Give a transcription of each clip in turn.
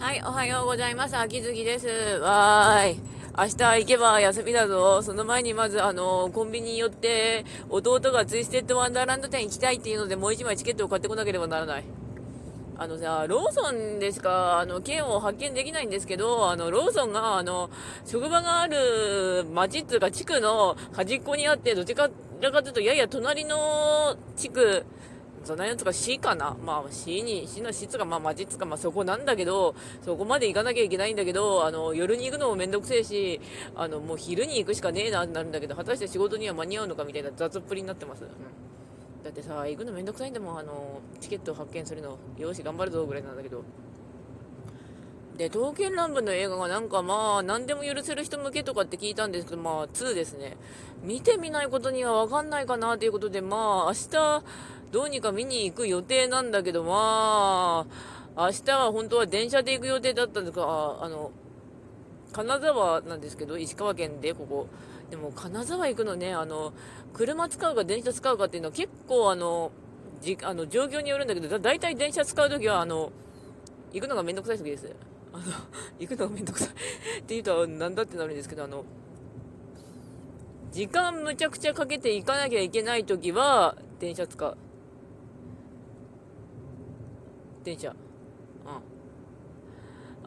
はい、おはようございます。秋月です。わーい。明日行けば休みだぞ。その前にまず、あの、コンビニに寄って、弟がツイステッドワンダーランド店行きたいっていうので、もう一枚チケットを買ってこなければならない。あのさ、ローソンでしか、あの、券を発見できないんですけど、あの、ローソンが、あの、職場がある町っていうか地区の端っこにあって、どちかかというと、やや隣の地区、そんなやつが C かな？まあ C に、C のつか、まあマジつか、まあそこなんだけど、そこまで行かなきゃいけないんだけど、あの、夜に行くのもめんどくせえし、あの、もう昼に行くしかねえなってなるんだけど、果たして仕事には間に合うのかみたいな雑っぷりになってます。うんだってさ、行くのめんどくさいんだもん、あの、チケットを発見するの。よし、頑張るぞ、ぐらいなんだけど。で、刀剣乱舞の映画がなんかまあ、何でも許せる人向けとかって聞いたんですけど、まあ、2ですね。見てみないことにはわかんないかなということで、まあ、明日、どうにか見に行く予定なんだけど、まあ、明日は本当は電車で行く予定だったんですが、ああの、金沢なんですけど、石川県で、ここ。でも、金沢行くのね、あの、車使うか電車使うかっていうのは結構、あの、じあの状況によるんだけど、だ大体電車使うときは、あの、行くのがめんどくさい時です。あの、行くのがめんどくさいって言うと、なんだってなるんですけど、あの、時間むちゃくちゃかけて行かなきゃいけないときは、電車使う。電車。うん。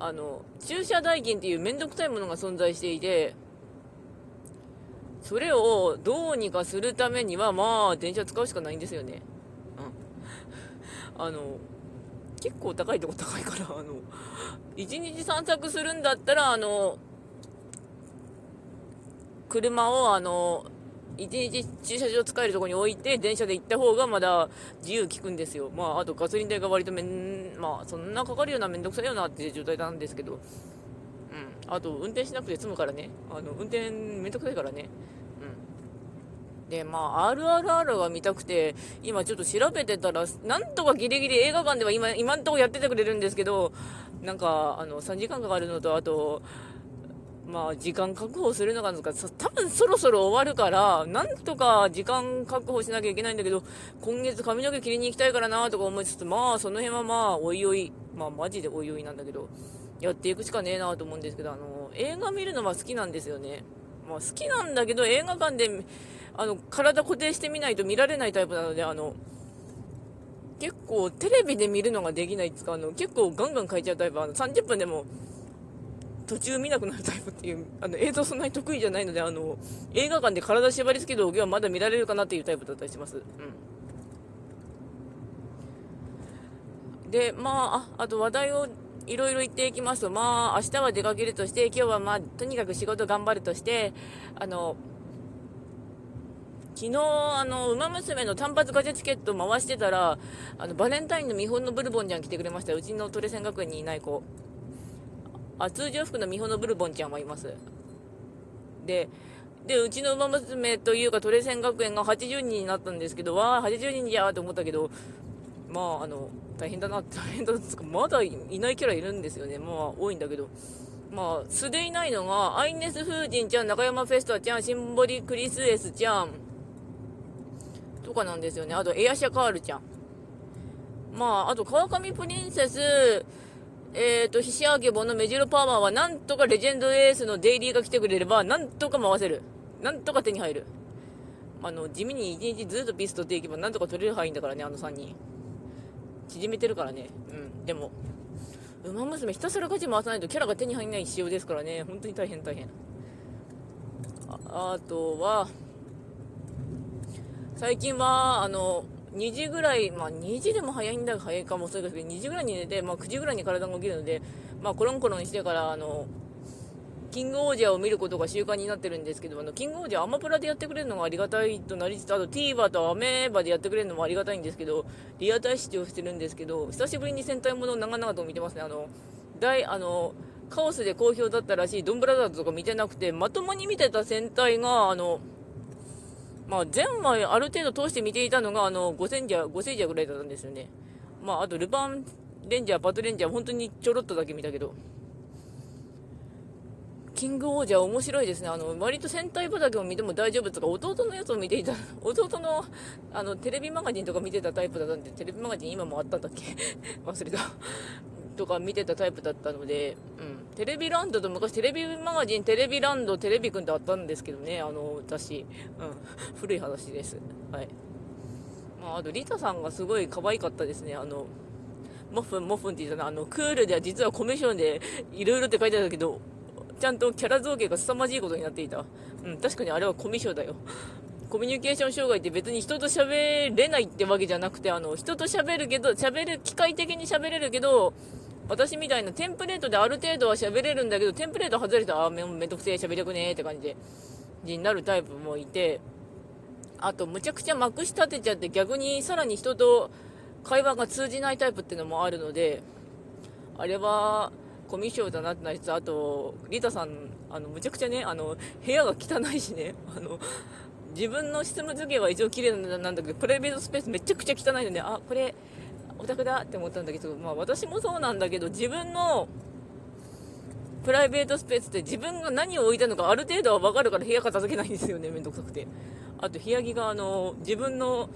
あの、駐車代金っていうめんどくさいものが存在していて、それをどうにかするためには、まあ、電車使うしかないんですよね。うん。あの、結構高いとこ高いから、あの、一日散策するんだったら、あの、車を、あの、一日駐車場使えるとこに置いて、電車で行った方がまだ自由効くんですよ。まあ、あとガソリン代が割とめん、まあ、そんなかかるようなめんどくさいよなっていう状態なんですけど、うん。あと、運転しなくて済むからね。あの、運転めんどくさいからね。うん。で、まあ、RRR が見たくて、今ちょっと調べてたら、なんとかギリギリ映画館では今、今んとこやっててくれるんですけど、なんか、あの、3時間かかるのと、あと、まあ、時間確保するのがなんか、多分そろそろ終わるから、なんとか時間確保しなきゃいけないんだけど、今月髪の毛切りに行きたいからなとか思いつつ、まあ、その辺はまあ、おいおい、まあ、マジでおいおいなんだけど、やっていくしかねえなと思うんですけど、あの、映画見るのは好きなんですよね。まあ、好きなんだけど、映画館で、あの、体固定してみないと見られないタイプなので、あの、結構テレビで見るのができないっつか、あの、結構ガンガン変えちゃうタイプ、あの、30分でも、途中見なくなるタイプっていう、あの、映像そんなに得意じゃないので、あの、映画館で体縛り付けておけばまだ見られるかなっていうタイプだったりします。うん。で、まあ、あと話題をいろいろ言っていきますと、まあ、明日は出かけるとして、今日はまあ、とにかく仕事頑張るとして、あの、昨日、あの、馬娘の単発ガチャチケット回してたら、あの、バレンタインの見本のブルボンちゃん来てくれました。うちのトレセン学園にいない子。あ、通常服の見本のブルボンちゃんはいます。で、で、うちの馬娘というかトレセン学園が80人になったんですけど、わあ、80人じゃーと思ったけど、まあ、あの、大変だな、大変だっつうか、まだいないキャラいるんですよね。まあ、多いんだけど。まあ、素でいないのが、アイネス・フージンちゃん、中山フェスタちゃん、シンボリ・クリスエスちゃん、とかなんですよね。あと、エアシャカールちゃん。まあ、あと、川上プリンセス、えっ、ー、と、ひしあけぼのメジロパーマーは、なんとかレジェンドエースのデイリーが来てくれれば、なんとか回せる。なんとか手に入る。あの、地味に一日ずっとピス取っていけば、なんとか取れる範囲だからね、あの3人。縮めてるからね。うん。でも、馬娘ひたすら勝ち回さないとキャラが手に入らない仕様ですからね。本当に大変大変。ああとは、最近は、あの、2時ぐらい、まあ2時でも早いんだ早いかもそうですけど、2時ぐらいに寝て、まあ9時ぐらいに体が起きるので、まあコロンコロンしてから、あの、キングオージャーを見ることが習慣になってるんですけど、あの、キングオージャーアマプラでやってくれるのがありがたいとなりつつ、あと TVer とアメーバでやってくれるのもありがたいんですけど、リアタイ視聴してるんですけど、久しぶりに戦隊ものを長々と見てますね。あの、大、あの、カオスで好評だったらしいドンブラザーズとか見てなくて、まともに見てた戦隊が、あの、まあ、全話ある程度通して見ていたのが、あの、5センジャー、5センジャーぐらいだったんですよね。まあ、あと、ルパンレンジャー、バトレンジャー、本当にちょろっとだけ見たけど。キングオージャー面白いですね。あの、割と戦隊畑を見ても大丈夫とか、弟のやつを見ていた、弟の、あの、テレビマガジンとか見てたタイプだったんで、テレビマガジン今もあったんだっけ？忘れた。とか見てたタイプだったので、うん、テレビランドと昔テレビマガジンテレビランドテレビくんってあったんですけどねあの私、うん、古い話です。はい。まあ、あとリタさんがすごい可愛かったですね。あのモフンモフンって言ったのあのクールでは実はコミッションでいろいろって書いてあるけどちゃんとキャラ造形が凄まじいことになっていた。うん。確かにあれはコミッションだよ。コミュニケーション障害って別に人と喋れないってわけじゃなくて、あの、人と喋るけど、喋る、機械的に喋れるけど、私みたいなテンプレートである程度は喋れるんだけど、テンプレート外れたら、あ、めめんどくせえ喋りたくねえって感じで、になるタイプもいて、あと、むちゃくちゃまくし立てちゃって逆にさらに人と会話が通じないタイプっていうのもあるので、あれは、コミュ障だなってなりつつ、あと、リタさん、あの、むちゃくちゃね、あの、部屋が汚いしね、あの、自分の執務付けは一応綺麗なんだけど、プライベートスペースめちゃくちゃ汚いので、あ、これ、オタクだって思ったんだけど、まあ私もそうなんだけど、自分のプライベートスペースって自分が何を置いたのかある程度は分かるから部屋片付けないんですよね、めんどくさくて。あと部屋着があの、自分の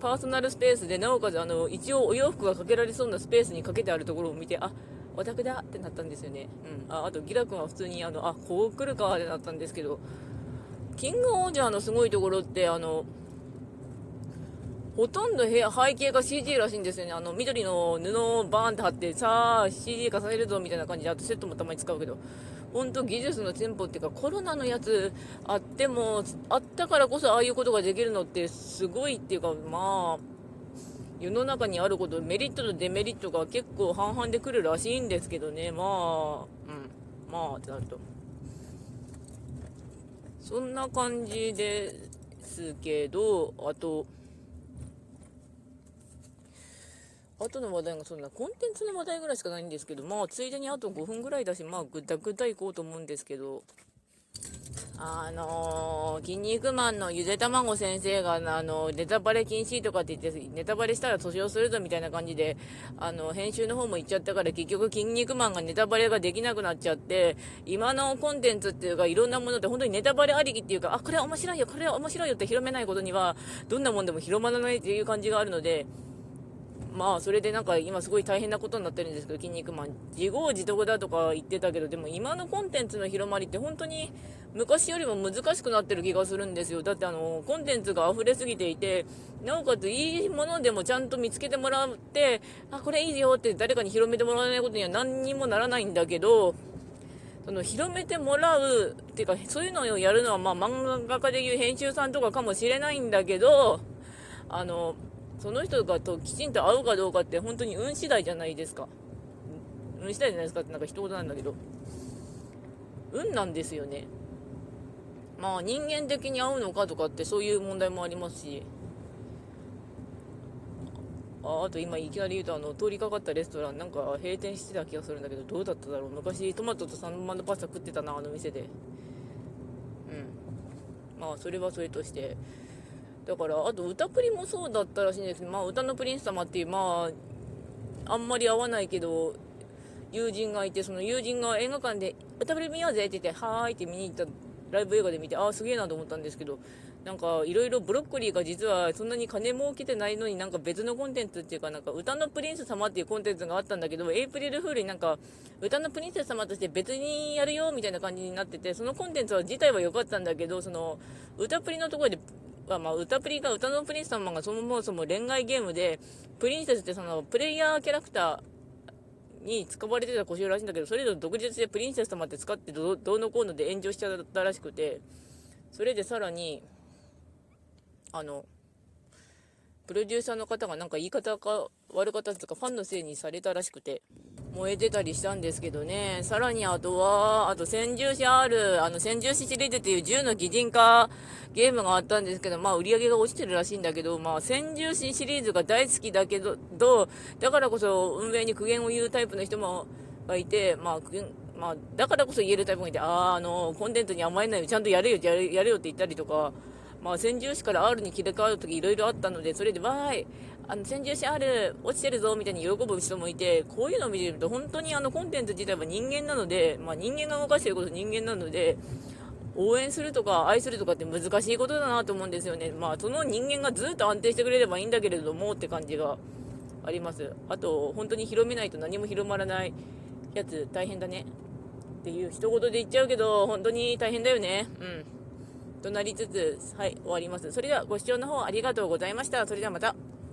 パーソナルスペースで、なおかつあの、一応お洋服がかけられそうなスペースにかけてあるところを見て、あ、オタクだってなったんですよね。うん。ああと、ギラ君は普通にあの、あ、こう来るかってなったんですけど、キングオージャーのすごいところって、あの、ほとんど部屋背景が CG らしいんですよね。あの、緑の布をバーンって貼って、さあ、CG 化されるぞみたいな感じで、あとセットもたまに使うけど、本当技術の進歩っていうか、コロナのやつあっても、あったからこそああいうことができるのってすごいっていうか、まあ、世の中にあること、メリットとデメリットが結構半々で来るらしいんですけどね、まあ、うん、まあってなると。そんな感じですけど、あと、あとの話題がそんなコンテンツの話題ぐらいしかないんですけど、まあ、ついでにあと5分ぐらいだし、まあ、ぐだぐだいこうと思うんですけど、あのー、筋肉マンのゆで卵先生が、あの、ネタバレ禁止とかって言って、ネタバレしたら訴訟するぞみたいな感じで、あの、編集の方も言っちゃったから、結局筋肉マンがネタバレができなくなっちゃって、今のコンテンツっていうか、いろんなものって本当にネタバレありきっていうか、あ、これは面白いよ、これは面白いよって広めないことには、どんなもんでも広まらないっていう感じがあるので、まあそれでなんか今すごい大変なことになってるんですけど、筋肉マン、自業自得だとか言ってたけど、でも今のコンテンツの広まりって本当に昔よりも難しくなってる気がするんですよ。だってあの、コンテンツが溢れすぎていて、なおかついいものでもちゃんと見つけてもらって、あ、これいいよって誰かに広めてもらわないことには何にもならないんだけど、その広めてもらうっていうかそういうのをやるのはまあ漫画家でいう編集さんとかかもしれないんだけどあのその人がときちんと会うかどうかって本当に運次第じゃないですか。運次第じゃないですかってなんか一言なんだけど。運なんですよね。まあ人間的に会うのかとかってそういう問題もありますし。ああと今いきなり言うとあの通りかかったレストランなんか閉店してた気がするんだけどどうだっただろう昔トマトとサンマのパスタ食ってたなあの店でうんまあそれはそれとしてだから、あと歌プリもそうだったらしいんです。けど、まあ、歌のプリンス様っていう、まあ、あんまり合わないけど、友人がいて、その友人が映画館で歌プリ見ようぜって言って、はーいって見に行ったライブ映画で見て、ああ、すげえなと思ったんですけど、なんかいろいろブロッコリーが実はそんなに金儲けてないのになんか別のコンテンツっていうかなんか歌のプリンス様っていうコンテンツがあったんだけどエイプリルフールになんか歌のプリンセス様として別にやるよみたいな感じになっててそのコンテンツは自体は良かったんだけどその歌プリのところでは、まあ、歌プリが、歌のプリンス様がそもそも恋愛ゲームで、プリンセスってその、プレイヤーキャラクターに使われてた故障らしいんだけど、それぞれ独立でプリンセス様って使ってどうのこうので炎上しちゃったらしくて、それでさらに、あの、プロデューサーの方がなんか言い方が悪かったとか、ファンのせいにされたらしくて、燃えてたりしたんですけどね。さらにあとは、あと戦銃士 R、あの戦銃士シリーズっていう銃の擬人化ゲームがあったんですけど、まあ売り上げが落ちてるらしいんだけど、まあ戦銃士シリーズが大好きだけど、だからこそ運営に苦言を言うタイプの人もがいて、まあ苦言、まあ、だからこそ言えるタイプがいて、ああ、あの、コンテンツに甘えないよ、ちゃんとやれよ、やれよって言ったりとか、まあ、戦銃士から R に切り替わるときいろいろあったので、それで、わーい、あの、戦銃士 R 落ちてるぞ、みたいに喜ぶ人もいて、こういうのを見てると、本当にあの、コンテンツ自体は人間なので、まあ、人間が動かしていること人間なので、応援するとか愛するとかって難しいことだなと思うんですよね。まあ、その人間がずっと安定してくれればいいんだけれどもって感じがあります。あと、本当に広めないと何も広まらないやつ大変だね。っていう一言で言っちゃうけど、本当に大変だよね。うん。となりつつ、はい、終わります。それではご視聴の方ありがとうございました。それではまた。